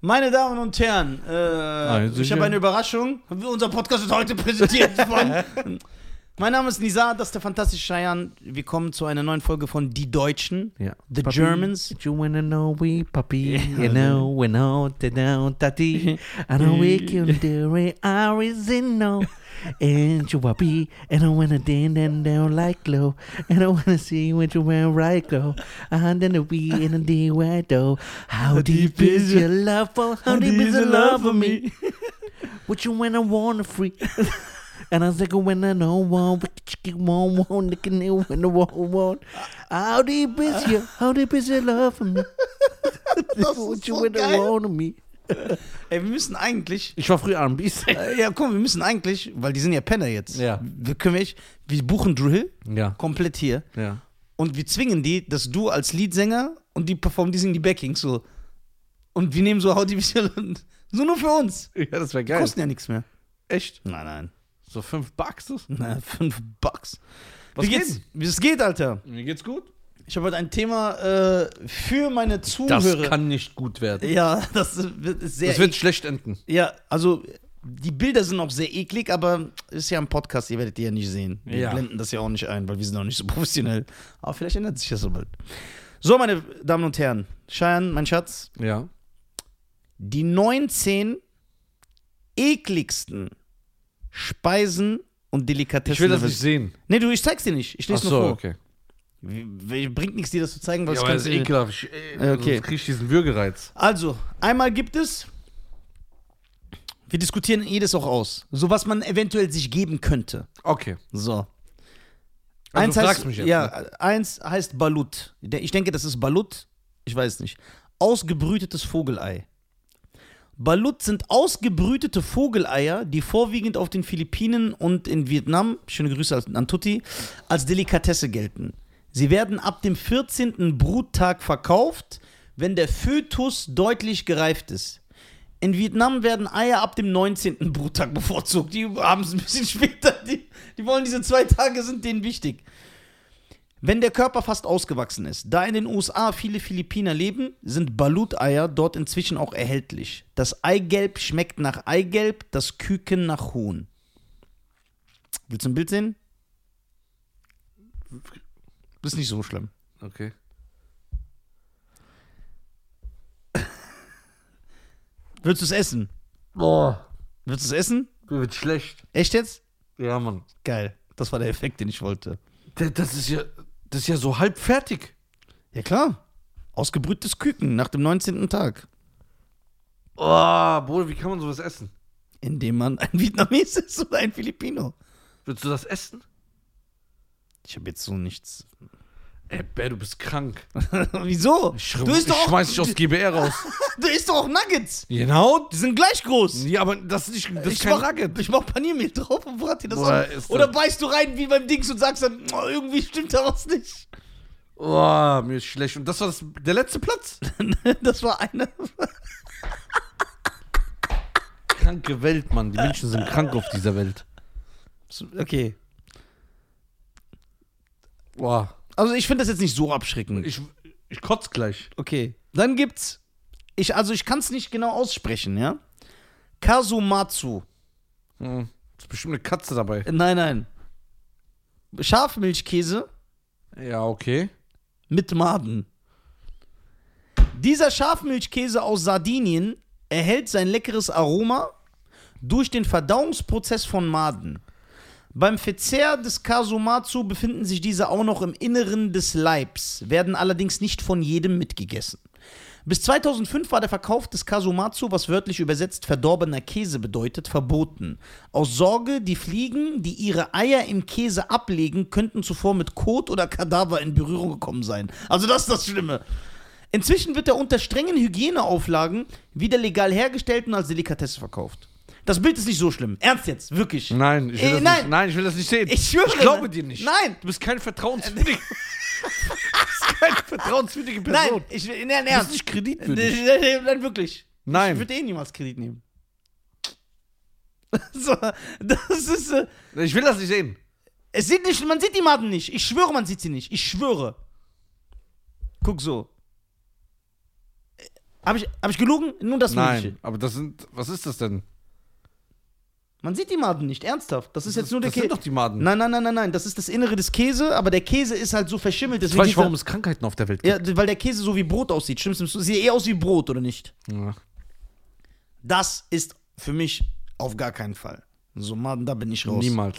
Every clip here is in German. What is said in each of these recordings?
Meine Damen und Herren, äh, ich sicher. habe eine Überraschung. Unser Podcast wird heute präsentiert von. mein Name ist Nizar, das ist der fantastische Cheyenne. Wir kommen zu einer neuen Folge von Die Deutschen. Ja. The Papi, Germans. You wanna know we puppy, you know we know the down tati. I know we can do it, I no. And you puppy, and I wanna ding and down like glow. And I wanna see what you wear right go. And then the we in the D do. How deep is your love for? How deep is your love for me? What you I wanna free? And I was like, when I know one, you want, one, looking at when I want one. How deep is your, how deep is your love for me? Das ist you so I geil. want me? Ey, wir müssen eigentlich. Ich war früher R&Bs. Äh, ja, komm, wir müssen eigentlich, weil die sind ja Penner jetzt. Ja. Wir können wir, wir buchen Drill Ja, komplett hier ja. und wir zwingen die, dass du als Leadsänger und die performen, die singen die Backings so. Und wir nehmen so How Deep is Your Love. So nur für uns. Ja, das wäre geil. Kosten ja nichts mehr. Echt? Nein, nein. So fünf Bucks? das? Na, fünf Bucks. Was Wie geht's? geht? Wie es geht, Alter? Mir geht's gut. Ich habe heute ein Thema äh, für meine Das Zuhörer. kann nicht gut werden. ja, das wird sehr. Das wird schlecht enden. ja, also die Bilder sind auch sehr eklig, aber ist ja ein Podcast, ihr werdet die ja nicht sehen. Wir Ja. blenden das ja auch nicht ein, weil wir sind auch nicht so professionell. Aber vielleicht ändert sich das so bald. So, meine Damen und Herren, Cheyenne, mein Schatz, Ja. die 19 ekligsten Speisen und Delikatessen. Ich will das nicht sehen. Nee, du, ich zeig's dir nicht. Ich Ach lese so, nur vor. okay. Bringt nichts, dir das zu zeigen, weil Ja, aber das ist ekelhaft. Ich, äh, Okay. Krieg ich diesen Würgereiz. Also, einmal gibt es. Wir diskutieren jedes auch aus. So was man eventuell sich geben könnte. Okay. So. Also, du heißt, fragst mich jetzt, Ja, ne? eins heißt Balut. Ich denke, das ist Balut. Ich weiß nicht. Ausgebrütetes Vogelei. Balut sind ausgebrütete Vogeleier, die vorwiegend auf den Philippinen und in Vietnam, schöne Grüße an Tutti, als Delikatesse gelten. Sie werden ab dem 14. Bruttag verkauft, wenn der Fötus deutlich gereift ist. In Vietnam werden Eier ab dem 19. Bruttag bevorzugt. Die haben es ein bisschen später. Die, die wollen diese zwei Tage, sind denen wichtig. Wenn der Körper fast ausgewachsen ist, da in den USA viele Philippiner leben, sind Balut-Eier dort inzwischen auch erhältlich. Das Eigelb schmeckt nach Eigelb, das Küken nach Huhn. Willst du ein Bild sehen? Das ist nicht so schlimm. Okay. Willst du es essen? Boah. Willst du es essen? Mir wird schlecht. Echt jetzt? Ja, Mann. Geil. Das war der Effekt, den ich wollte. Das ist ja, das ist ja so halb fertig. Ja, klar. Ausgebrühtes Küken nach dem 19. Tag. Oh, Bruder, wie kann man sowas essen? Indem man ein Vietnames ist oder ein Filipino. Willst du das essen? Ich habe jetzt so nichts. Ey, Bär, du bist krank. Wieso? Ich, du isst ich doch auch, schmeiß dich aus GBR raus. du isst doch auch Nuggets. genau. Die sind gleich groß. Ja, aber das ist, nicht, das ist ich kein mach, Nugget. Ich mach Paniermehl drauf und brate dir das Boah, an. ist Oder das- beißt du rein wie beim Dings und sagst dann, oh, irgendwie stimmt da was nicht. Oh, mir ist schlecht. Und das war das, der letzte Platz. Das war eine. Kranke Welt, Mann. Die Menschen sind krank auf dieser Welt. Okay. Boah. Also ich finde das jetzt nicht so abschreckend. Ich, ich kotz gleich. Okay. Dann gibt's. Ich, also ich kann es nicht genau aussprechen, ja? Kasumatsu. Hm. Ist bestimmt eine Katze dabei. Nein, nein. Schafmilchkäse Ja, okay. mit Maden. Dieser Schafmilchkäse aus Sardinien erhält sein leckeres Aroma durch den Verdauungsprozess von Maden. Beim Verzehr des Kasumatsu befinden sich diese auch noch im Inneren des Leibs, werden allerdings nicht von jedem mitgegessen. Bis 2005 war der Verkauf des Kasumatsu, was wörtlich übersetzt verdorbener Käse bedeutet, verboten. Aus Sorge, die Fliegen, die ihre Eier im Käse ablegen, könnten zuvor mit Kot oder Kadaver in Berührung gekommen sein. Also das ist das Schlimme. Inzwischen wird er unter strengen Hygieneauflagen wieder legal hergestellt und als Delikatesse verkauft. Das Bild ist nicht so schlimm. Ernst jetzt, wirklich. Nein, ich will, Äh, das, nein. Nicht, nein, ich will das nicht sehen. Ich schwöre. Ich glaube dir nicht. Nein. Du bist keine vertrauenswürdige, du bist keine vertrauenswürdige Person. Nein, ich will, nein, Du bist ernst. nicht kreditwürdig. nein, wirklich. Nein. Ich würde eh niemals Kredit nehmen. So, das ist. Äh, Ich will das nicht sehen. es sieht nicht, man sieht die Maden nicht. Ich schwöre, man sieht sie nicht. Ich schwöre. Guck so. Habe ich, hab ich gelogen? Nur das Mögliche. Nein, aber das sind, was ist das denn? Man sieht die Maden nicht, ernsthaft. Das ist jetzt nur der das sind Käse. doch die Maden. Nein, nein, nein, nein, nein. Das ist das Innere des Käse, aber der Käse ist halt so verschimmelt. Deswegen weiß ich, sieht er- warum es Krankheiten auf der Welt gibt. ja, weil der Käse so wie Brot aussieht. Stimmt's? Sieht eher aus wie Brot, oder nicht? Ja. Das ist für mich auf gar keinen Fall. So, Maden, da bin ich raus. Niemals.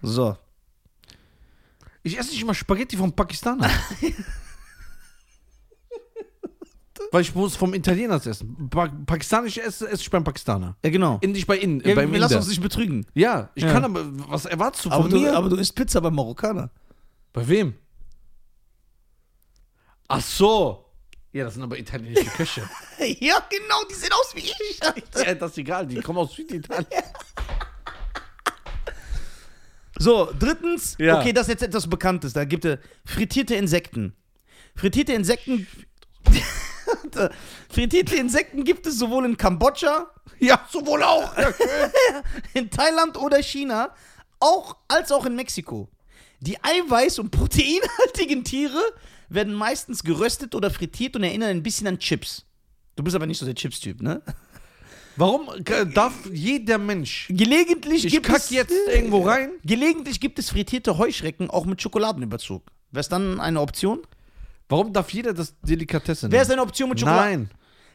So. Ich esse nicht immer Spaghetti vom Pakistaner. Weil ich muss vom Italiener essen. Pa Pakistanisch esse, esse ich beim Pakistaner. Ja, genau. Indisch bei Innen, Ja, beim wir lassen uns nicht betrügen. Ja, ich Ja. kann aber, was erwartest du von Aber du, mir? aber du isst Pizza beim Marokkaner. bei wem? Ach so. Ja, das sind aber italienische Köche. Ja, genau, die sehen aus wie ich. ja, das ist egal, die kommen aus Süditalien. So, drittens, Ja. okay, das ist jetzt etwas Bekanntes. Da gibt es frittierte Insekten. Frittierte Insekten. Frittierte Insekten gibt es sowohl in Kambodscha, Ja, sowohl auch. Ja, in Thailand oder China, auch, als auch in Mexiko. Die eiweiß- und proteinhaltigen Tiere werden meistens geröstet oder frittiert und erinnern ein bisschen an Chips. Du bist aber nicht so der Chips-Typ, ne? Warum äh, darf jeder Mensch. Gelegentlich Ich gibt kack es jetzt irgendwo rein? Gelegentlich gibt es frittierte Heuschrecken auch mit Schokoladenüberzug. Wäre es dann eine Option? Warum darf jeder das Delikatesse Wäre es nehmen? eine Option mit Schokolade? Nein,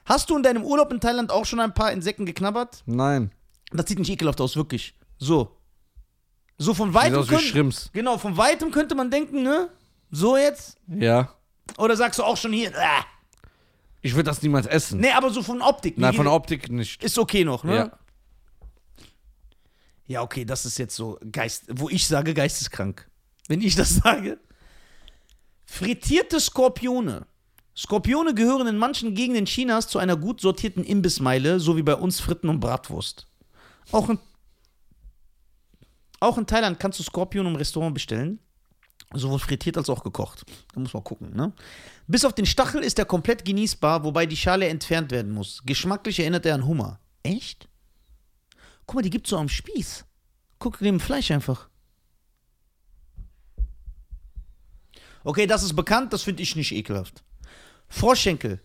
Hast du in deinem Urlaub in Thailand auch schon ein paar Insekten geknabbert? nein. Das sieht nicht ekelhaft aus, wirklich. So. So von Sieht weitem. aus wie könnt- Schrimps. genau, von weitem könnte man denken, ne? So jetzt? Ja. Oder sagst du auch schon hier, äh. Ich würde das niemals essen. Nee, aber so von Optik. Nein, von der Optik nicht. Ist okay noch, ne? Ja. Ja, okay, das ist jetzt so Geist, wo ich sage geisteskrank. Wenn ich das sage. Frittierte Skorpione. Skorpione gehören in manchen Gegenden Chinas zu einer gut sortierten Imbissmeile, so wie bei uns Fritten und Bratwurst. Auch in, auch in Thailand kannst du Skorpion im Restaurant bestellen. Sowohl frittiert als auch gekocht. Da muss man gucken, ne? Bis auf den Stachel ist er komplett genießbar, wobei die Schale entfernt werden muss. Geschmacklich erinnert er an Hummer. Echt? Guck mal, die gibt's so am Spieß. Guck dem Fleisch einfach. Okay, das ist bekannt, das finde ich nicht ekelhaft. Froschschenkel.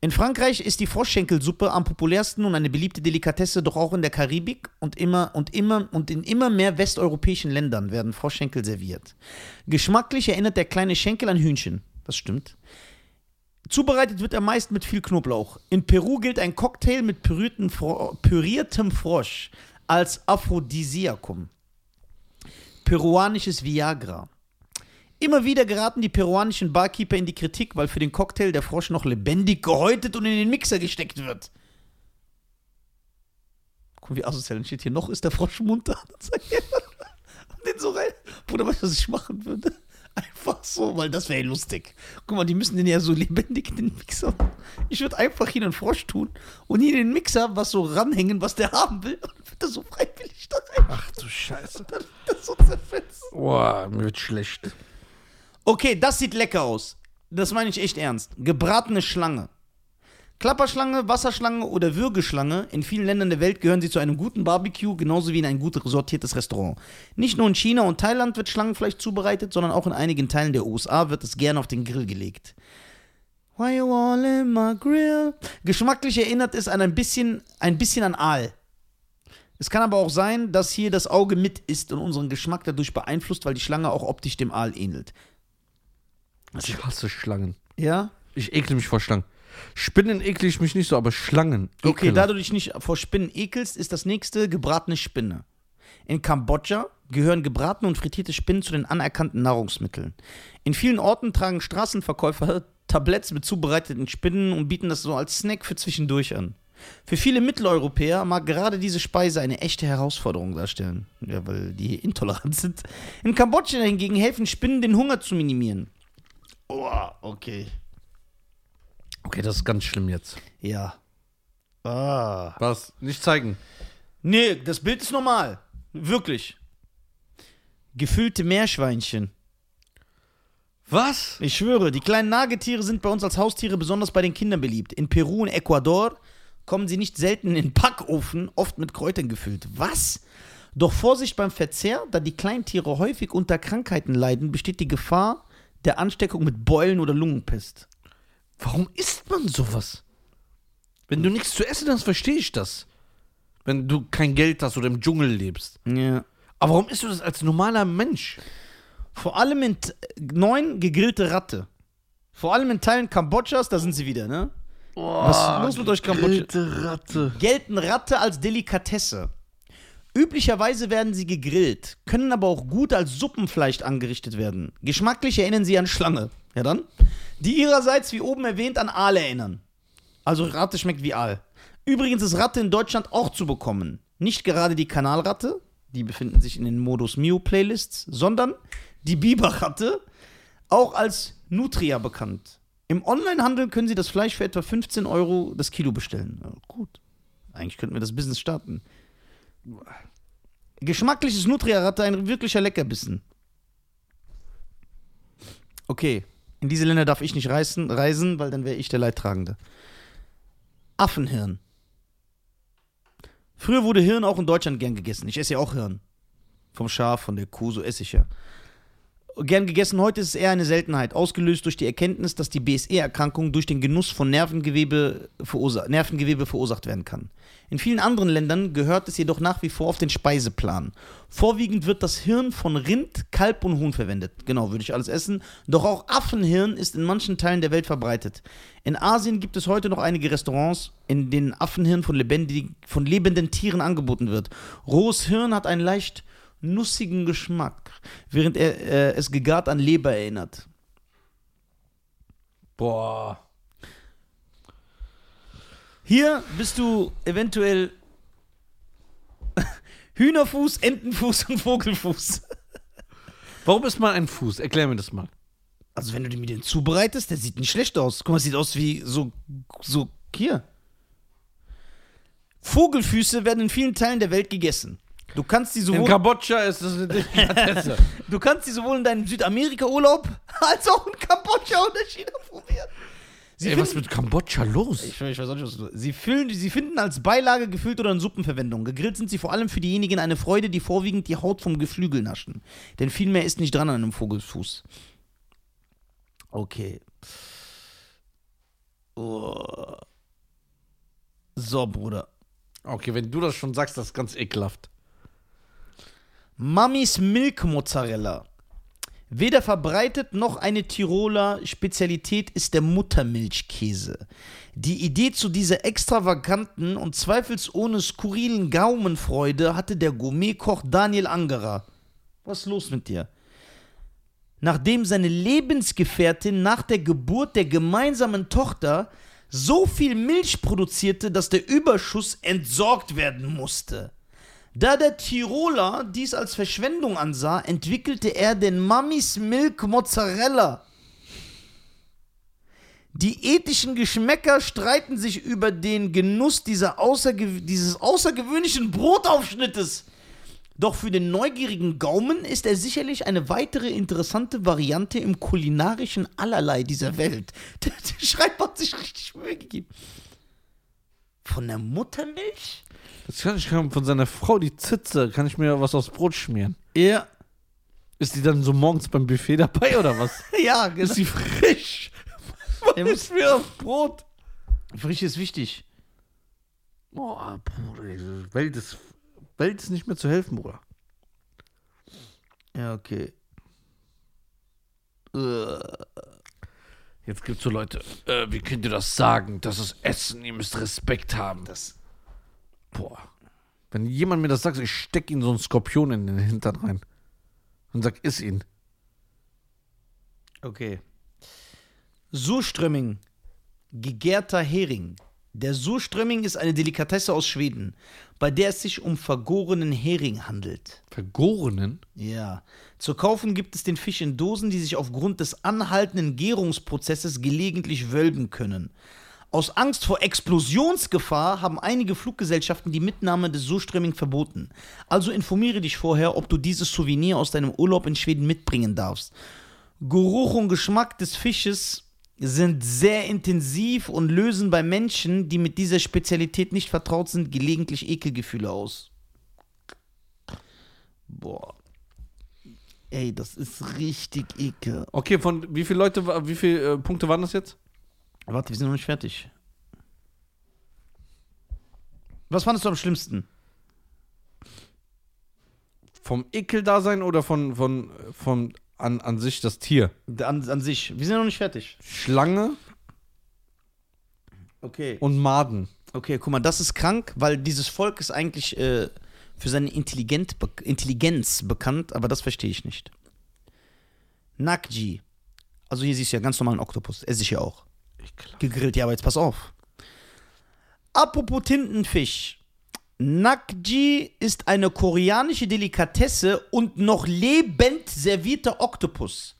In Frankreich ist die Froschschenkelsuppe am populärsten und eine beliebte Delikatesse, doch auch in der Karibik und immer und immer und in immer mehr westeuropäischen Ländern werden Froschschenkel serviert. Geschmacklich erinnert der kleine Schenkel an Hühnchen. Das stimmt. Zubereitet wird er meist mit viel Knoblauch. In Peru gilt ein Cocktail mit Fro püriertem Frosch als Aphrodisiakum. Peruanisches Viagra. Immer wieder geraten die peruanischen Barkeeper in die Kritik, weil für den Cocktail der Frosch noch lebendig gehäutet und in den Mixer gesteckt wird. Guck mal, wie asozial dann steht hier. Noch ist der Frosch munter. Und den so rein. Bruder, weißt du, was ich machen würde? Einfach so, weil das wäre lustig. Guck mal, die müssen den ja so lebendig in den Mixer. Ich würde einfach hier einen Frosch tun und hier in den Mixer was so ranhängen, was der haben will. Und würde das so freiwillig da rein. Ach du Scheiße. Dann wird das so zerfetzt. Boah, mir wird schlecht. Okay, das sieht lecker aus. Das meine ich echt ernst. Gebratene Schlange. Klapperschlange, Wasserschlange oder Würgeschlange, in vielen Ländern der Welt gehören sie zu einem guten Barbecue, genauso wie in ein gut sortiertes Restaurant. Nicht nur in China und Thailand wird Schlangenfleisch zubereitet, sondern auch in einigen Teilen der USA wird es gern auf den Grill gelegt. Why you all in my grill? Geschmacklich erinnert es an ein bisschen, ein bisschen an Aal. Es kann aber auch sein, dass hier das Auge mit ist und unseren Geschmack dadurch beeinflusst, weil die Schlange auch optisch dem Aal ähnelt. Ich hasse Schlangen. Ja? Ich ekle mich vor Schlangen. Spinnen ekle ich mich nicht so, aber Schlangen. Okay, ekelhaft. da du dich nicht vor Spinnen ekelst, ist das nächste gebratene Spinne. In Kambodscha gehören gebratene und frittierte Spinnen zu den anerkannten Nahrungsmitteln. In vielen Orten tragen Straßenverkäufer Tabletts mit zubereiteten Spinnen und bieten das so als Snack für zwischendurch an. Für viele Mitteleuropäer mag gerade diese Speise eine echte Herausforderung darstellen, ja, weil die intolerant sind. In Kambodscha hingegen helfen Spinnen, den Hunger zu minimieren. Oh, okay. Okay, das ist ganz schlimm jetzt. Ja. Ah. Was? Nicht zeigen. Nee, das Bild ist normal. Wirklich. Gefüllte Meerschweinchen. Was? Ich schwöre, die kleinen Nagetiere sind bei uns als Haustiere besonders bei den Kindern beliebt. In Peru und Ecuador kommen sie nicht selten in Backofen, oft mit Kräutern gefüllt. Was? Doch Vorsicht beim Verzehr, da die Kleintiere häufig unter Krankheiten leiden, besteht die Gefahr der Ansteckung mit Beulen oder Lungenpest. Warum isst man sowas? Wenn du nichts zu essen hast, verstehe ich das. Wenn du kein Geld hast oder im Dschungel lebst. Ja. Aber warum isst du das als normaler Mensch? Vor allem in T- neun gegrillte Ratte. Vor allem in Teilen Kambodschas, da sind sie wieder, ne? Was ist los mit euch Kambodscha? gegrillte Ratte. Gelten Ratte als Delikatesse. Üblicherweise werden sie gegrillt, können aber auch gut als Suppenfleisch angerichtet werden. Geschmacklich erinnern sie an Schlange. Ja dann? Die ihrerseits, wie oben erwähnt, an Aal erinnern. Also Ratte schmeckt wie Aal. Übrigens ist Ratte in Deutschland auch zu bekommen. Nicht gerade die Kanalratte, die befinden sich in den Modus Mio Playlists, sondern die Biberratte, auch als Nutria bekannt. Im Onlinehandel können Sie das Fleisch für etwa 15 Euro das Kilo bestellen. Gut. Eigentlich könnten wir das Business starten. Geschmacklich ist Nutria-Ratte ein wirklicher Leckerbissen. Okay, in diese Länder darf ich nicht reisen, reisen weil dann wäre ich der Leidtragende. Affenhirn. Früher wurde Hirn auch in Deutschland gern gegessen. Ich esse ja auch Hirn. Vom Schaf, von der Kuh, so esse ich ja. Gern gegessen, heute ist es eher eine Seltenheit, ausgelöst durch die Erkenntnis, dass die BSE-Erkrankung durch den Genuss von Nervengewebe, verursa Nervengewebe verursacht werden kann. In vielen anderen Ländern gehört es jedoch nach wie vor auf den Speiseplan. Vorwiegend wird das Hirn von Rind, Kalb und Huhn verwendet. Genau, würde ich alles essen. Doch auch Affenhirn ist in manchen Teilen der Welt verbreitet. In Asien gibt es heute noch einige Restaurants, in denen Affenhirn von, lebendig, von lebenden Tieren angeboten wird. Rohes Hirn hat einen leicht nussigen Geschmack, während er äh, es gegart an Leber erinnert. Boah. Hier bist du eventuell Hühnerfuß, Entenfuß und Vogelfuß. Warum ist man ein Fuß? Erklär mir das mal. Also wenn du mit den zubereitest, der sieht nicht schlecht aus. Guck mal, sieht aus wie so, so hier. Vogelfüße werden in vielen Teilen der Welt gegessen. Du kannst sie In sowohl, Kambodscha ist das eine Delikatesse. du kannst sie sowohl in deinem Südamerika-Urlaub als auch in Kambodscha oder China probieren. Sie Ey, was finden- mit Kambodscha los? Ich, ich weiß auch nicht, was du sie, füllen, sie finden als Beilage gefüllt oder in Suppenverwendung. Gegrillt sind sie vor allem für diejenigen eine Freude, die vorwiegend die Haut vom Geflügel naschen. Denn viel mehr ist nicht dran an einem Vogelfuß. Okay. Oh. So, Bruder. Okay, wenn du das schon sagst, das ist ganz ekelhaft. Mamis Milk Mozzarella. Weder verbreitet noch eine Tiroler Spezialität ist der Muttermilchkäse. Die Idee zu dieser extravaganten und zweifelsohne skurrilen Gaumenfreude hatte der Gourmetkoch Daniel Angerer. Was ist los mit dir? Nachdem seine Lebensgefährtin nach der Geburt der gemeinsamen Tochter so viel Milch produzierte, dass der Überschuss entsorgt werden musste. Da der Tiroler dies als Verschwendung ansah, entwickelte er den Mamis Milk Mozzarella. Die ethischen Geschmäcker streiten sich über den Genuss dieser außergew dieses außergewöhnlichen Brotaufschnittes. Doch für den neugierigen Gaumen ist er sicherlich eine weitere interessante Variante im kulinarischen Allerlei dieser Welt. Der, der Schreiber hat sich richtig Mühe gegeben. Von der Muttermilch? Das kann ich von seiner Frau, die Zitze, kann ich mir was aufs Brot schmieren. Ja. Ist die dann so morgens beim Buffet dabei oder was? Ja, genau. Ist die frisch? Was muss- ist mir auf Brot? Frisch ist wichtig. Boah, Bruder, Welt ist, Welt ist nicht mehr zu helfen, Bruder. Ja, okay. Jetzt gibt's so Leute, äh, wie könnt ihr das sagen? Das ist Essen, ihr müsst Respekt haben. Das, Boah. Wenn jemand mir das sagt, ich steck ihm so einen Skorpion in den Hintern rein. Und sag, iss ihn. okay. Surströmming. Gegärter Hering. Der Surströmming ist eine Delikatesse aus Schweden, bei der es sich um vergorenen Hering handelt. Vergorenen? Ja. Zu kaufen gibt es den Fisch in Dosen, die sich aufgrund des anhaltenden Gärungsprozesses gelegentlich wölben können. Aus Angst vor Explosionsgefahr haben einige Fluggesellschaften die Mitnahme des Surströmming verboten. Also informiere dich vorher, ob du dieses Souvenir aus deinem Urlaub in Schweden mitbringen darfst. Geruch und Geschmack des Fisches sind sehr intensiv und lösen bei Menschen, die mit dieser Spezialität nicht vertraut sind, gelegentlich Ekelgefühle aus. Boah. Ey, das ist richtig ekel. Okay, von wie viele Leute, wie viele äh, Punkte waren das jetzt? Warte, wir sind noch nicht fertig. Was fandest du am schlimmsten? Vom Ekeldasein oder von, von, von an, an sich das Tier? An, an sich. Wir sind noch nicht fertig. Schlange Okay. und Maden. Okay, guck mal, das ist krank, weil dieses Volk ist eigentlich äh, für seine Intelligent be Intelligenz bekannt, aber das verstehe ich nicht. Nakji. Also hier siehst du ja ganz normalen Oktopus. Esse ich ja auch. Gegrillt, ja, aber jetzt pass auf. Apropos Tintenfisch. Nakji ist eine koreanische Delikatesse und noch lebend servierter Oktopus.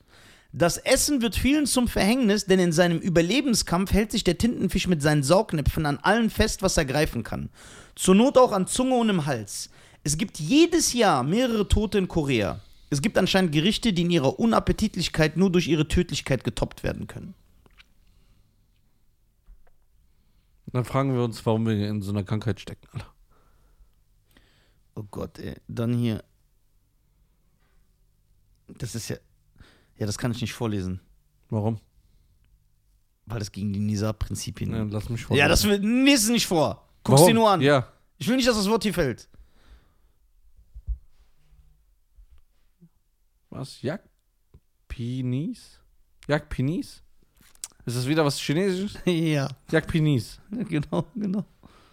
Das Essen wird vielen zum Verhängnis, denn in seinem Überlebenskampf hält sich der Tintenfisch mit seinen Saugnäpfen an allen fest, was er greifen kann. Zur Not auch an Zunge und im Hals. Es gibt jedes Jahr mehrere Tote in Korea. Es gibt anscheinend Gerichte, die in ihrer Unappetitlichkeit nur durch ihre Tödlichkeit getoppt werden können. Dann fragen wir uns, warum wir in so einer Krankheit stecken. Alter. Oh Gott, ey. Dann hier. Das ist ja. Ja, das kann ich nicht vorlesen, Warum? weil das gegen die Nisa-Prinzipien. Ja, lass mich vor. ja, das will. Lies es nicht vor. Guck's dir nur an. Ja. Ich will nicht, dass das Wort hier fällt. Was? Jagdpinis? Jagdpinis? Ist das wieder was Chinesisches? ja, Jagdpinis. genau, genau.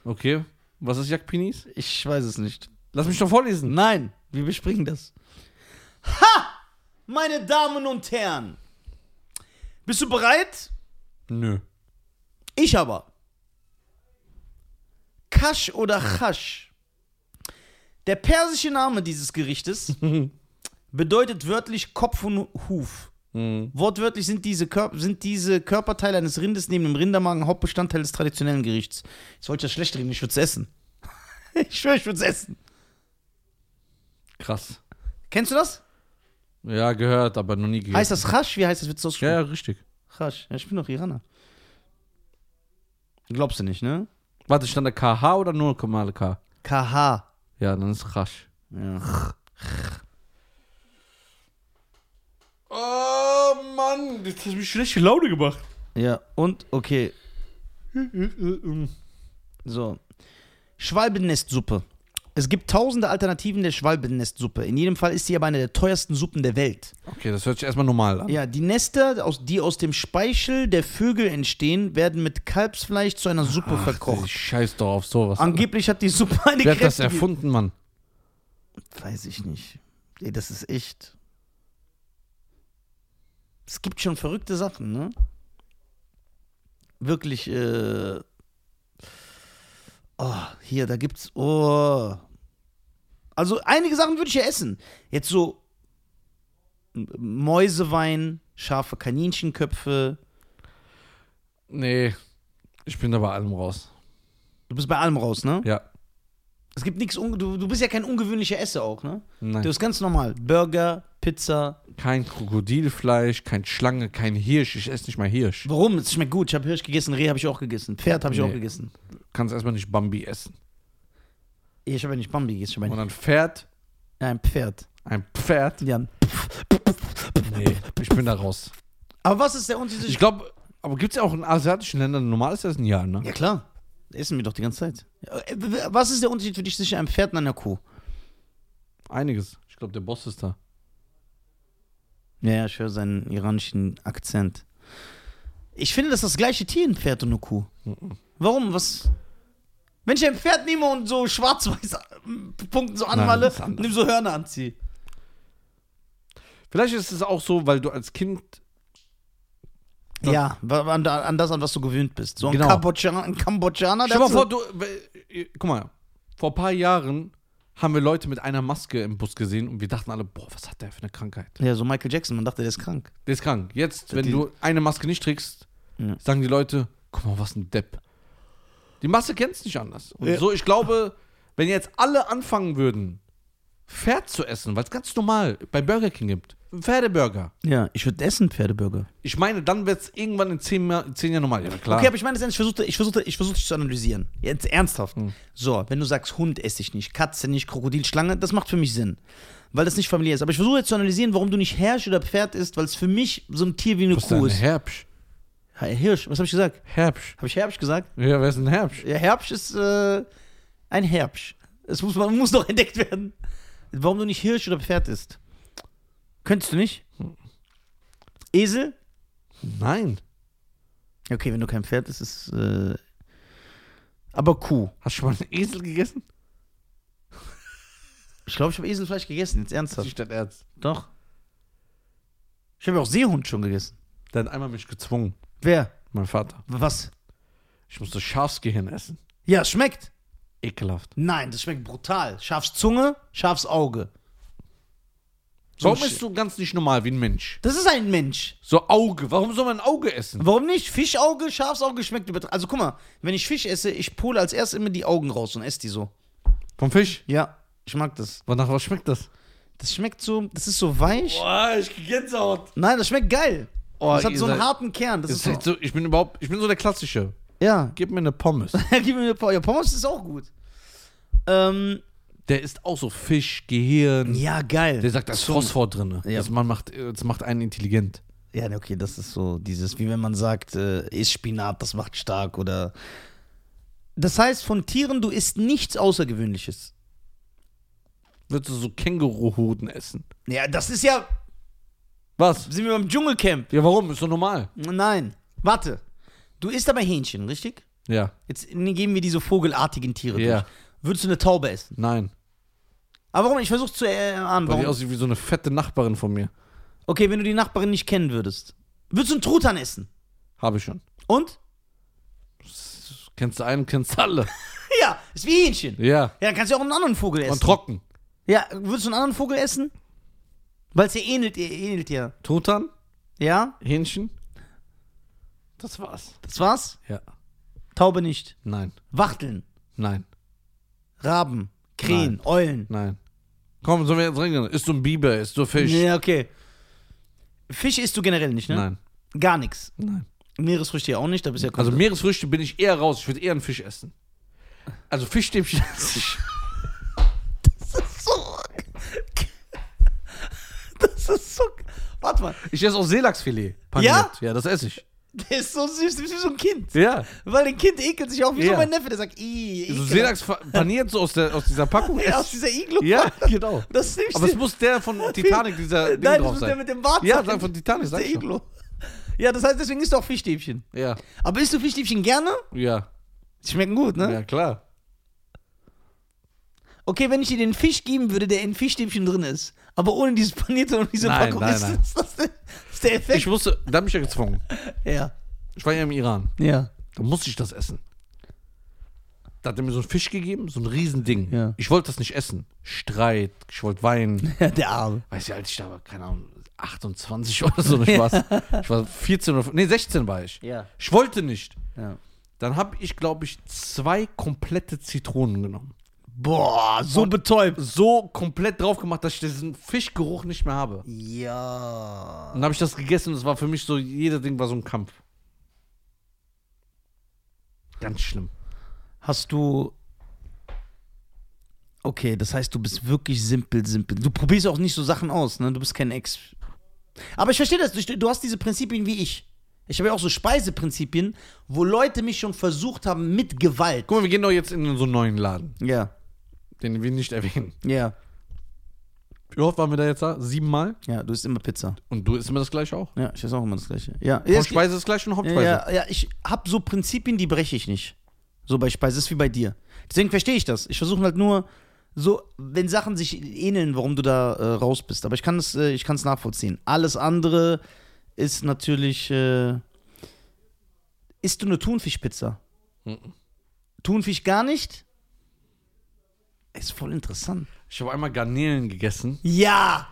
Okay. Was ist Jagdpinis? Ich weiß es nicht. Lass mich doch vorlesen. Nein, wir besprechen das. Ha! Meine Damen und Herren. Bist du bereit? Nö. Ich aber. Kasch oder Chasch. Der persische Name dieses Gerichtes bedeutet wörtlich Kopf und Huf. Mhm. Wortwörtlich sind diese, sind diese Körperteile eines Rindes neben dem Rindermagen Hauptbestandteil des traditionellen Gerichts. Jetzt wollte ich das schlecht reden, ich würde es essen. ich schwöre, ich würde es essen. Krass. Kennst du das? Ja, gehört, aber noch nie gegessen. Heißt das Chasch? Wie heißt das? Wird's Ja, ja, richtig. Chasch. Ja, ich bin doch Iraner. Glaubst du nicht, ne? Warte, stand da KH oder nur normale K? KH. Ja, dann ist Rasch. Ja. Oh Mann, das hat mich schlechte Laune gemacht. Ja, und okay. So. Schwalbennestsuppe. Es gibt tausende Alternativen der Schwalbennestsuppe. In jedem Fall ist sie aber eine der teuersten Suppen der Welt. Okay, das hört sich erstmal normal an. Ja, die Nester, aus, die aus dem Speichel der Vögel entstehen, werden mit Kalbsfleisch zu einer Suppe Ach, verkocht. Ich scheiß doch auf sowas. Angeblich hat die Suppe eine Wer hat das erfunden, Mann? Weiß ich nicht. Ey, das ist echt. Es gibt schon verrückte Sachen, ne? Wirklich, äh. Oh, hier, da gibt's. Oh. Also, einige Sachen würde ich ja essen. Jetzt so. Mäusewein, scharfe Kaninchenköpfe. Nee, ich bin da bei allem raus. Du bist bei allem raus, ne? Ja, Es gibt nichts. Du, du bist ja kein ungewöhnlicher Esser auch, ne? nein. Du bist ganz normal. Burger, Pizza. Kein Krokodilfleisch, kein Schlange, kein Hirsch. Ich esse nicht mal Hirsch. Warum? Es schmeckt gut. Ich habe Hirsch gegessen, Reh habe ich auch gegessen, Pferd habe ich Nee. auch gegessen. Kannst erstmal nicht Bambi essen. Ich habe ja nicht Bambi gegessen, ich Und ein, ein Pferd, ein Pferd. ein Pferd. Ja. Nee, ich bin da raus. Aber was ist der Unterschied? Ich glaube, aber gibt es ja auch in asiatischen Ländern normales Essen? Ja, ne? ja klar, essen wir doch die ganze Zeit. Äh, Was ist der Unterschied für dich zwischen einem Pferd und einer Kuh? Einiges. Ich glaube, der Boss ist da. Ja, ja, ich höre seinen iranischen Akzent. Ich finde, das ist das gleiche Tier, ein Pferd und eine Kuh. Warum? Was? Wenn ich ein Pferd nehme und so schwarz-weiß äh, Punkten so anmale ihm so Hörner anziehe. Vielleicht ist es auch so, weil du als Kind. Ja, an, an das, an was du gewöhnt bist. So ein, Genau. Kambodschaner, ein Kambodschaner, Stell mal vor, du. äh, Guck mal, vor ein paar Jahren haben wir Leute mit einer Maske im Bus gesehen und wir dachten alle, boah, was hat der für eine Krankheit? ja, so Michael Jackson, man dachte, der ist krank. Der ist krank. Jetzt, wenn Die- du eine Maske nicht trägst, Ja. sagen die Leute, guck mal, was ein Depp. Die Masse kennt es nicht anders. Und Ja. so, ich glaube, wenn jetzt alle anfangen würden, Pferd zu essen, weil es ganz normal bei Burger King gibt, Pferdeburger. Ja, ich würde essen Pferdeburger. Ich meine, dann wird es irgendwann in zehn, Jahr- zehn Jahren normal. Ja, klar. Okay, aber ich meine, ich versuche ich versuche, ich versuche dich zu analysieren. Jetzt ernsthaft. Hm. So, wenn du sagst, Hund esse ich nicht, Katze nicht, Krokodil, Schlange, das macht für mich Sinn. Weil das nicht familiär ist. Aber ich versuche jetzt zu analysieren, warum du nicht Hirsch oder Pferd isst, weil es für mich so ein Tier wie eine was ist Kuh ist. Herbsch? Hirsch, was habe ich gesagt? Herbsch. Habe ich Herbsch gesagt? Ja, wer ist ein Herbsch? Ja, Herbsch ist äh, Ein Herbsch. Es muss, man muss noch entdeckt werden. Warum du nicht Hirsch oder Pferd isst? Könntest du nicht? Esel? Nein. Okay, wenn du kein Pferd isst, ist äh, aber Kuh. Hast du schon mal einen Esel gegessen? Ich glaube, ich habe Eselfleisch gegessen, jetzt ernsthaft. Nicht dein Ernst. Doch. Ich habe ja auch Seehund schon gegessen. Hat einmal mich gezwungen, Wer? mein Vater. Was? Ich musste Schafsgehirn essen. Ja, es schmeckt. Ekelhaft. Nein, das schmeckt brutal. Schafszunge, Schafsauge. So Warum bist du ganz nicht normal wie ein Mensch? Das ist ein Mensch. So Auge. Warum soll man ein Auge essen? Warum nicht? Fischauge, Schafsauge schmeckt übertragen. Also guck mal, wenn ich Fisch esse, ich pole als erstes immer die Augen raus und esse die so. Vom Fisch? Ja, ich mag das. Wonach was schmeckt das? Das schmeckt so, das ist so weich. Boah, ich krieg Gänsehaut. Nein, das schmeckt geil. Oh, das hat so einen seid- harten Kern. Das ist so, so, ich bin überhaupt, ich bin so der Klassische. ja. Gib mir eine Pommes. Gib mir eine Pommes. Ja, Pommes ist auch gut. Ähm, Der ist auch so Fisch, Gehirn. ja, geil. Der sagt, da ist. Phosphor drin. Ja. Das, man macht, das macht einen intelligent. Ja, ne, okay, das ist so dieses, wie wenn man sagt, äh, isst Spinat, das macht stark oder. Das heißt, von Tieren, du isst nichts Außergewöhnliches. Würdest du so Känguruhoden essen? Ja, das ist ja. Was? Sind wir beim Dschungelcamp? Ja, warum? Ist doch normal. Nein. Warte. Du isst aber Hähnchen, richtig? Ja. Jetzt geben wir diese vogelartigen Tiere Ja. durch. Würdest du eine Taube essen? Nein. Aber warum? Ich versuche zu erahnen. Weil die aussieht wie so eine fette Nachbarin von mir. Okay, wenn du die Nachbarin nicht kennen würdest. Würdest du einen Truthahn essen? Habe ich schon. Und? Kennst du einen, kennst du alle. Ja, ist wie Hähnchen. Ja. Ja, dann kannst du auch einen anderen Vogel essen. Und trocken. Ja, würdest du einen anderen Vogel essen? Weil es ja ähnelt, ähnelt ja. Truthahn, Ja, Hähnchen. Das war's. das war's. Ja. Taube nicht. Nein. Wachteln, Nein. Raben, Krähen, Eulen. Nein. Komm, sollen wir jetzt reingehen? Isst du ein Biber? Isst du Fisch? Ja, okay. Fisch isst du generell nicht, ne? Nein. Gar nichts. Nein. Meeresfrüchte ja auch nicht, da bist du ja Also Meeresfrüchte bin ich eher raus. Ich würde eher einen Fisch essen. Also Fischstäbchen esse ich. Das ist so. Das ist so. Warte mal, Ich esse auch Seelachsfilet. Paniert. Ja, das esse ich. der ist so süß, du bist wie so ein Kind. Ja. Weil ein Kind ekelt sich auch wie so Ja. mein Neffe, der sagt, ih, So ekelhaft." Seelachs fa- paniert so aus, der, aus dieser Packung. Ja, aus dieser Iglu. Ja, genau. Das ist Aber es muss der von Titanic, dieser Ding Nein, das muss der mit dem Bart Ja, sein. von Titanic, Das sag ich der. Iglo. Ja, das heißt, deswegen isst du auch Fischstäbchen. Ja, Aber isst du Fischstäbchen gerne? ja, Die schmecken gut, ne? ja, klar. Okay, wenn ich dir den Fisch geben würde, der in Fischstäbchen drin ist, aber ohne dieses Panierte und diese Nein, Packung, nein, ist, nein. das ist der Effekt? Ich wusste, da hab ich ja gezwungen. ja. Ich war ja im Iran. Ja. Da musste ich das essen. Da hat er mir so einen Fisch gegeben, so ein Riesending. Ja. Ich wollte das nicht essen. Streit, ich wollte weinen. der Arme. Weiß ja, als ich da war, keine Ahnung, 28 oder so, nicht was. Ich war 14 oder, nee, 16 war ich. Ja. Ich wollte nicht. ja. Dann habe ich, glaube ich, zwei komplette Zitronen genommen. Boah, so Und- betäubt. So komplett drauf gemacht, dass ich diesen Fischgeruch nicht mehr habe. Ja. Und dann habe ich das gegessen und es war für mich so, jeder Ding war so ein Kampf. Ganz schlimm. Hast du. Okay, das heißt, du bist wirklich simpel, simpel. Du probierst auch nicht so Sachen aus, ne? Du bist kein Ex. Aber ich verstehe das. Du, du hast diese Prinzipien wie ich. Ich habe ja auch so Speiseprinzipien, wo Leute mich schon versucht haben mit Gewalt. Guck mal, wir gehen doch jetzt in so einen neuen Laden, Ja, den wir nicht erwähnen. ja, Wie oft waren wir da jetzt da? Siebenmal? ja. Du isst immer Pizza. Und du isst immer das gleiche auch? Ja, ich esse auch immer das Gleiche. Ja, ja, Vorspeise ist gleich und Ja, Hauptspeise. ja, ja, ich habe so Prinzipien, die breche ich nicht. So bei Speise, ist wie bei dir. Deswegen verstehe ich das. Ich versuche halt nur so, wenn Sachen sich ähneln, warum du da äh, raus bist. Aber ich kann es äh, ich kann's nachvollziehen. Alles andere ist natürlich. Äh, isst du eine Thunfischpizza? Mhm. Thunfisch gar nicht? Ist voll interessant. Ich habe einmal Garnelen gegessen. Ja!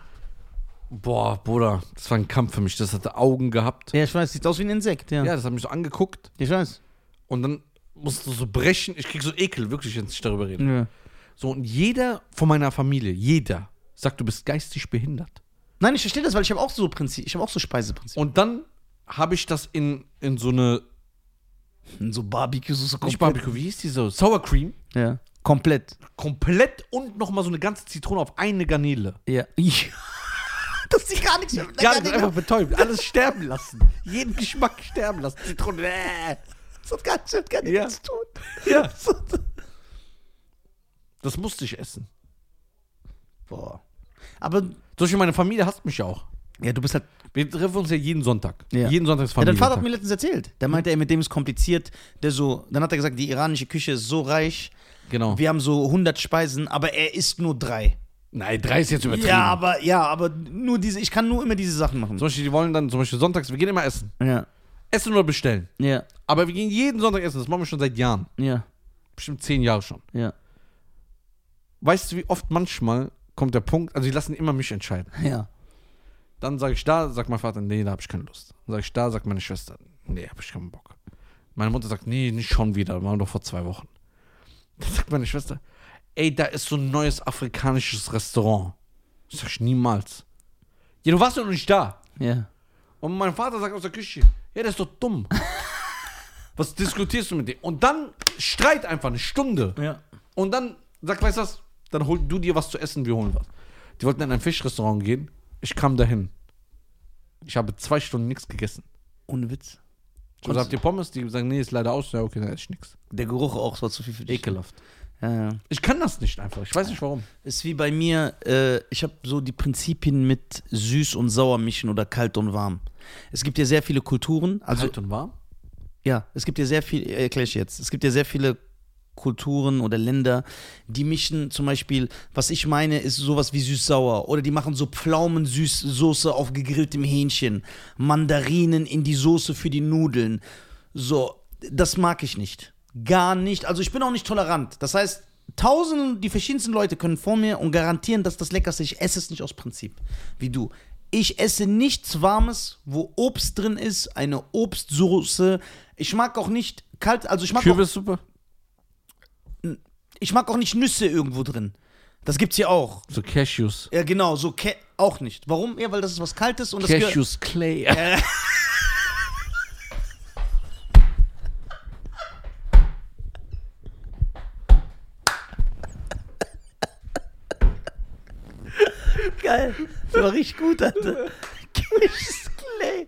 Boah, Bruder, das war ein Kampf für mich. Das hatte Augen gehabt. Ja, ich weiß, sieht aus wie ein Insekt, ja. Ja, das hat mich so angeguckt. Ich weiß. Und dann musst du so brechen. Ich krieg so Ekel, wirklich, wenn ich darüber rede. Ja. So, und jeder von meiner Familie, jeder, sagt, du bist geistig behindert. Nein, ich verstehe das, weil ich habe auch so Prinzip, ich habe auch so Speiseprinzipien. Und dann habe ich das in, in so eine, So Barbecue-Soße nicht Barbecue, wie hieß die so? Sour Cream. Ja. Komplett. Komplett und nochmal so eine ganze Zitrone auf eine Garnele. Ja. Dass die gar nichts mehr Gar nicht Garnele- einfach betäubt. Alles sterben lassen. Jeden Geschmack sterben lassen. Zitrone. Äh. Das hat gar, das hat gar nichts Ja. zu tun. Ja. Das musste ich essen. Boah. Aber, Zum Beispiel meine Familie hasst mich ja auch. ja, du bist halt. Wir treffen uns ja jeden Sonntag. Ja. Jeden Sonntag ist Ja, dein Familie. Vater hat mir letztens erzählt. Der meinte, er mit dem ist kompliziert. Der so, dann hat er gesagt, die iranische Küche ist so reich. Genau. Wir haben so 100 Speisen, aber er isst nur drei. Nein, drei ist jetzt übertrieben. Ja, aber, ja, aber nur diese, ich kann nur immer diese Sachen machen. Zum Beispiel, die wollen dann, zum Beispiel sonntags, wir gehen immer essen. Ja, Essen oder bestellen. ja, Aber wir gehen jeden Sonntag essen. Das machen wir schon seit Jahren. ja, Bestimmt zehn Jahre schon. ja, Weißt du, wie oft manchmal kommt der Punkt, also die lassen immer mich entscheiden. ja. Dann sage ich da, sagt mein Vater, nee, da habe ich keine Lust. Dann sage ich da, sagt meine Schwester, nee, habe ich keinen Bock. Meine Mutter sagt, nee, nicht schon wieder, waren doch vor zwei Wochen. Dann sagt meine Schwester, ey, da ist so ein neues afrikanisches Restaurant. Ich sag ich, niemals. Ja, du warst doch noch nicht da. ja. Und mein Vater sagt aus der Küche, ja, der ist doch dumm. Was diskutierst du mit dem? Und dann Streit einfach eine Stunde. Ja. Und dann sagt, weißt du was? Dann hol du dir was zu essen, wir holen was. Die wollten in ein Fischrestaurant gehen. Ich kam dahin. Ich habe zwei Stunden nichts gegessen. Ohne Witz. Und habt ihr Pommes? Die sagen, nee, ist leider aus. Ja, okay, dann esse ich nichts. Der Geruch auch, war zu viel für dich. Ekelhaft. Ja, ja. Ich kann das nicht einfach. Ich weiß nicht warum. Ist wie bei mir, äh, ich habe so die Prinzipien mit süß und sauer mischen oder kalt und warm. Es gibt ja sehr viele Kulturen, also Kalt und warm? ja, es gibt ja sehr viel, äh, erkläre ich jetzt, es gibt ja sehr viele Kulturen oder Länder, die mischen zum Beispiel, was ich meine, ist sowas wie süß-sauer oder die machen so Pflaumensüßsoße auf gegrilltem Hähnchen, Mandarinen in die Soße für die Nudeln. So, das mag ich nicht. Gar nicht. Also ich bin auch nicht tolerant. Das heißt, tausende, die verschiedensten Leute können vor mir und garantieren, dass das Leckerste, ich esse es nicht aus Prinzip, wie du. Ich esse nichts Warmes, wo Obst drin ist, eine Obstsoße. Ich mag auch nicht kalt, also ich mag auch, Kürbissuppe? Ich mag auch nicht Nüsse irgendwo drin. Das gibt's hier auch. So Cashews. Ja, genau, so Kä auch nicht. Warum? Ja, weil das ist was Kaltes und das Cashews Clay. Geil. Das war richtig gut, Alter. Cassius Clay.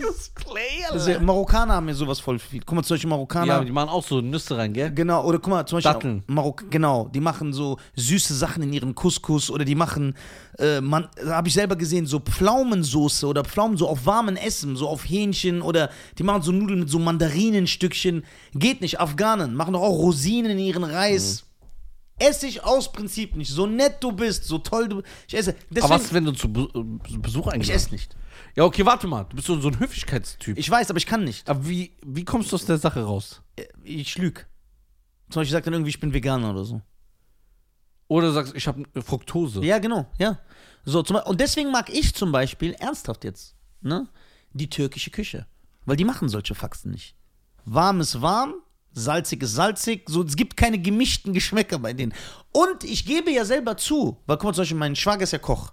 Cashews Clay, Also, Marokkaner haben ja sowas voll viel. Guck mal, zum Beispiel Marokkaner. Ja, die machen auch so Nüsse rein, gell? Genau, oder guck mal, zum Beispiel Datteln. Marok genau, die machen so süße Sachen in ihren Couscous oder die machen, äh, man, habe ich selber gesehen, so Pflaumensoße oder Pflaumen so auf warmen Essen, so auf Hähnchen oder die machen so Nudeln mit so Mandarinenstückchen. Geht nicht, Afghanen machen doch auch Rosinen in ihren Reis. Esse ich aus Prinzip nicht. So nett du bist, so toll du Ich esse. Deswegen, Aber was, wenn du zu äh, Besuch ich eingeladen esse nicht. Ja, okay, warte mal. Du bist so, so ein Höflichkeitstyp. Ich weiß, aber ich kann nicht. Aber wie, wie kommst du aus der Sache raus? Ich lüg. Zum Beispiel sagt dann irgendwie, ich bin Veganer oder so. Oder du sagst, ich habe Fructose. Ja, genau, ja. So, zum, und deswegen mag ich zum Beispiel, ernsthaft jetzt, ne, die türkische Küche. Weil die machen solche Faxen nicht. Warm ist warm, salzig ist salzig, so, es gibt keine gemischten Geschmäcker bei denen. Und ich gebe ja selber zu, weil guck mal, zum Beispiel, mein Schwager ist ja Koch.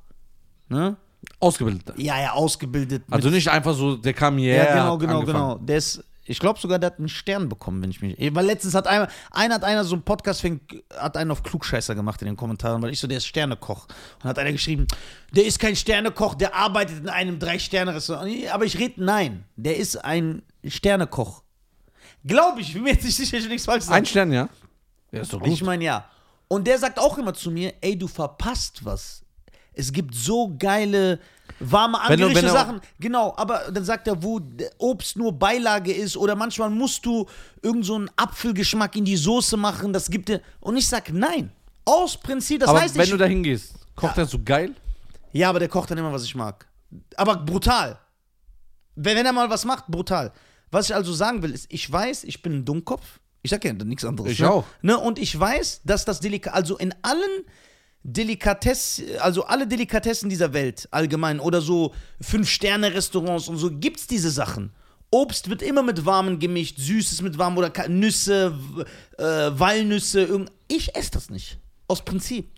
Ne? Ausgebildet. Ja, ja, ausgebildet. Also nicht einfach so, der kam hierher. ja, genau, genau, angefangen. genau. Der ist, ich glaube sogar, der hat einen Stern bekommen, wenn ich mich. Weil letztens hat einer, einer hat einer so einen Podcast, fing, hat einen auf Klugscheißer gemacht in den Kommentaren, weil ich so, der ist Sternekoch. Und hat einer geschrieben, der ist kein Sternekoch, der arbeitet in einem Drei-Sterne-Restaurant. Aber ich rede, nein, der ist ein Sternekoch. Glaube ich, ich bin mir jetzt nicht sicher, ich will nichts falsch sagen. Ein Stern, ja? Ja, ist doch gut. Ich meine, ja. Und der sagt auch immer zu mir, ey, du verpasst was. Es gibt so geile, warme, Wenn du- angerische wenn du- Sachen. Genau, aber dann sagt er, wo Obst nur Beilage ist oder manchmal musst du irgend so einen Apfelgeschmack in die Soße machen, das gibt dir. Und ich sag, nein. Aus Prinzip, das aber heißt wenn nicht. du da hingehst, kocht er so geil? ja, aber der kocht dann immer, was ich mag. Aber brutal. Wenn, wenn er mal was macht, brutal. Was ich also sagen will, ist, ich weiß, ich bin ein Dummkopf. Ich sag ja nichts anderes. Ich ne? auch. Ne? Und ich weiß, dass das Delika also in allen Delikatess, also alle Delikatessen dieser Welt allgemein oder so Fünf-Sterne-Restaurants und so gibt's diese Sachen. Obst wird immer mit warmen gemischt, Süßes mit warm oder Ka- Nüsse, äh, Walnüsse. Irgend ich esse das nicht. Aus Prinzip.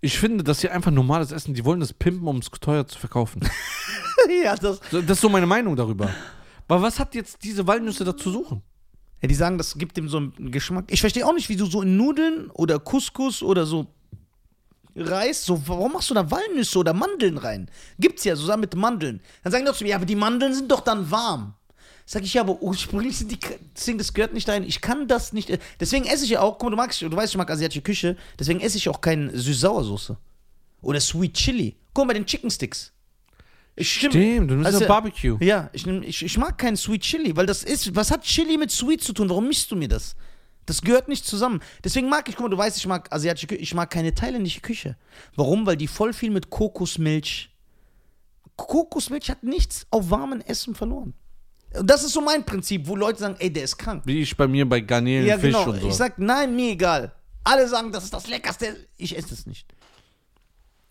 Ich finde, das hier einfach normales Essen. Die wollen das pimpen, um es teuer zu verkaufen. ja, das, das ist so meine Meinung darüber. Aber was hat jetzt diese Walnüsse da zu suchen? Ja, die sagen, das gibt dem so einen Geschmack. Ich verstehe auch nicht, wie du so in Nudeln oder Couscous oder so Reis, so, warum machst du da Walnüsse oder Mandeln rein? Gibt's ja, so Sachen mit Mandeln. Dann sagen die doch zu mir, ja, aber die Mandeln sind doch dann warm. Sag ich, ja, aber ursprünglich sind die, deswegen, das gehört nicht rein. Ich kann das nicht, äh, deswegen esse ich ja auch, guck mal, du magst, du weißt, ich mag asiatische Küche, deswegen esse ich auch keine Süß-Sauersoße. Oder Sweet Chili. Guck mal, bei den Chicken Sticks. Ich stimme- Stimmt, du nimmst Also- ja Barbecue. Ja, ich, nehm, ich, ich mag keinen Sweet Chili, weil das ist, was hat Chili mit Sweet zu tun? Warum mischst du mir das? Das gehört nicht zusammen. Deswegen mag ich, guck mal, du weißt, ich mag asiatische Küche, ich mag keine thailändische Küche. Warum? Weil die voll viel mit Kokosmilch. Kokosmilch hat nichts auf warmen Essen verloren. Und das ist so mein Prinzip, wo Leute sagen, ey, der ist krank. Wie ich bei mir bei Garnelen, Ja, Fisch genau. und so. Ich sag, nein, mir egal. Alle sagen, das ist das Leckerste. Ich esse es nicht.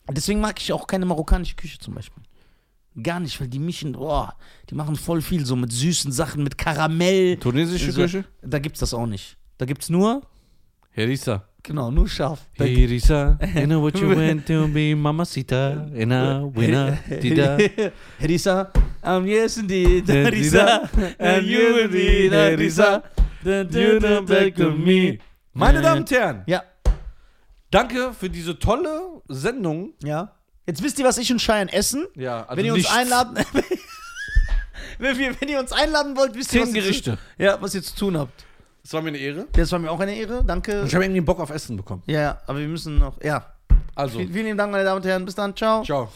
Deswegen mag ich auch keine marokkanische Küche zum Beispiel. Gar nicht, weil die mischen, boah, die machen voll viel so mit süßen Sachen, mit Karamell. Tunesische So, Küche? Da gibt's das auch nicht. Da gibt's nur, Herisa. genau, nur scharf. Da, Herisa, I know what you went to be, mamacita, in a winner, dida. Herisa, I'm yes indeed, Herisa, and you indeed, Herisa. You don't back to me. Meine Damen und Herren, Ja, danke für diese tolle Sendung. ja. Jetzt wisst ihr, was ich und Cheyenne essen. Ja, also wenn ihr uns nichts. einladen, wenn, wir, wenn ihr uns einladen wollt, wisst ihr, Zehn was ihr zu- Gerichte. Ja, was ihr zu tun habt. Das war mir eine Ehre. Das war mir auch eine Ehre, danke. Und ich habe irgendwie Bock auf Essen bekommen. Ja, ja, aber wir müssen noch, ja. Also, Vielen, vielen lieben Dank, meine Damen und Herren. Bis dann, ciao. ciao.